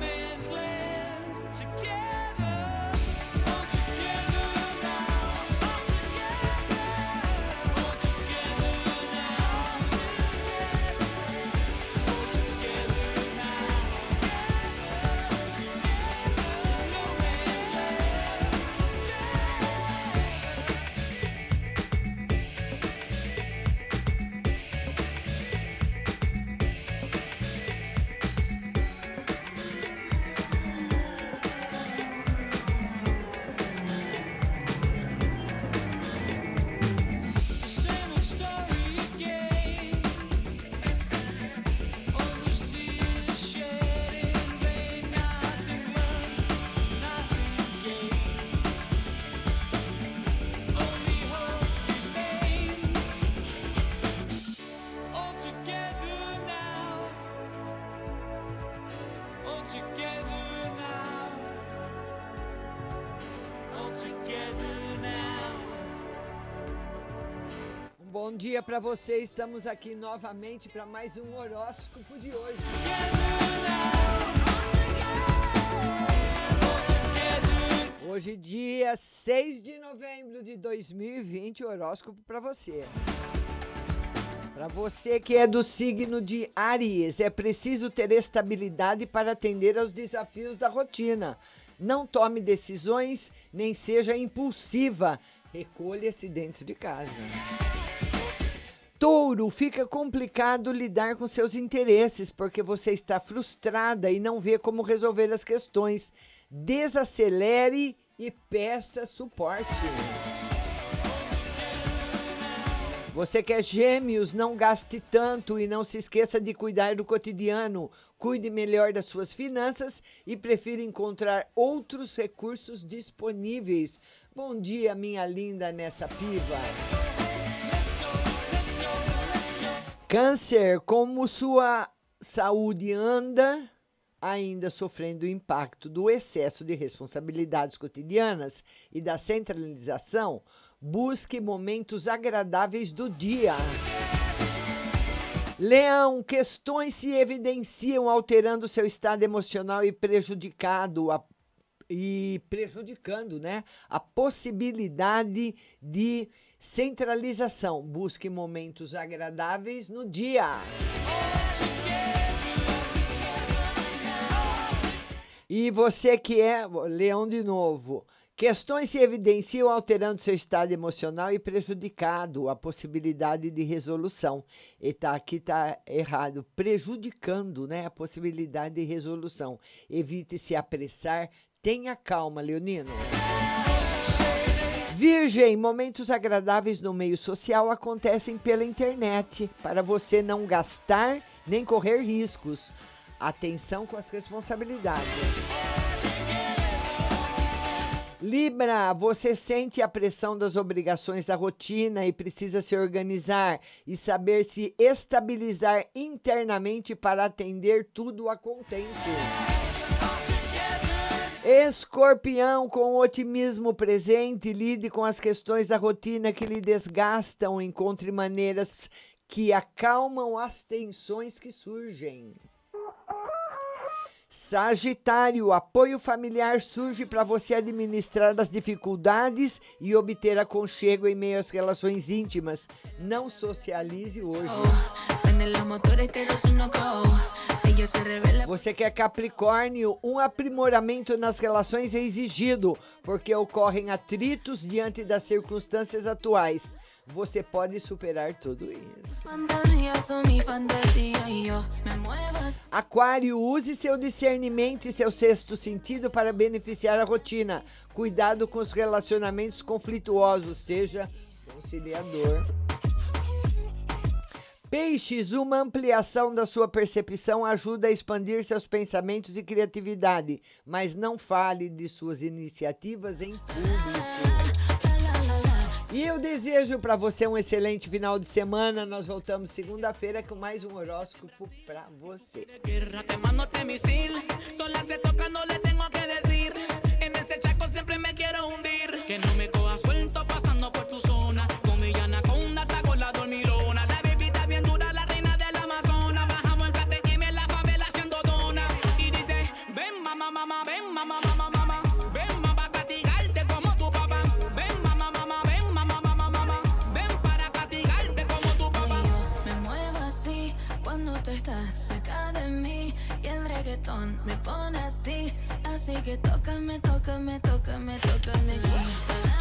man. Bom dia para você. Estamos aqui novamente para mais um horóscopo de hoje. Hoje, dia 6 de novembro de 2020, horóscopo para você. Para você que é do signo de Aries, é preciso ter estabilidade para atender aos desafios da rotina. Não tome decisões, nem seja impulsiva. Recolha-se dentro de casa. Touro, fica complicado lidar com seus interesses porque você está frustrada e não vê como resolver as questões. Desacelere e peça suporte. Você que é gêmeos, não gaste tanto e não se esqueça de cuidar do cotidiano. Cuide melhor das suas finanças e prefira encontrar outros recursos disponíveis. Bom dia, minha linda nessa piva. Câncer, como sua saúde anda ainda sofrendo o impacto do excesso de responsabilidades cotidianas e da centralização, busque momentos agradáveis do dia. Leão, questões se evidenciam alterando seu estado emocional e prejudicado a- e prejudicando, né, a possibilidade de centralização. Busque momentos agradáveis no dia. E você que é leão de novo, questões se evidenciam alterando seu estado emocional e prejudicado a possibilidade de resolução. E tá aqui tá errado, prejudicando, né, a possibilidade de resolução. Evite se apressar, tenha calma, leonino. Virgem, momentos agradáveis no meio social acontecem pela internet, para você não gastar nem correr riscos. Atenção com as responsabilidades. Libra, você sente a pressão das obrigações da rotina e precisa se organizar e saber se estabilizar internamente para atender tudo a contento. Escorpião, com otimismo presente, lide com as questões da rotina que lhe desgastam, encontre maneiras que acalmam as tensões que surgem. Sagitário, apoio familiar surge para você administrar as dificuldades e obter aconchego em meio às relações íntimas. Não socialize hoje. Prende Você que é Capricórnio, um aprimoramento nas relações é exigido, porque ocorrem atritos diante das circunstâncias atuais. Você pode superar tudo isso. Aquário, use seu discernimento e seu sexto sentido para beneficiar a rotina. Cuidado com os relacionamentos conflituosos, seja conciliador. Peixes, uma ampliação da sua percepção ajuda a expandir seus pensamentos e criatividade, mas não fale de suas iniciativas em público. E eu desejo para você um excelente final de semana. Nós voltamos segunda-feira com mais um horóscopo para você. ven, mamá, mamá, mamá. Ven, mamá, castigarte como tu papá. Ven, mamá, mamá, ven, mamá, mamá, mamá. Ven para castigarte como tu papá. Me muevo así cuando tú estás cerca de mí. Y el reggaetón me pone así. Así que tócame, tócame, tócame, tócame. Yeah.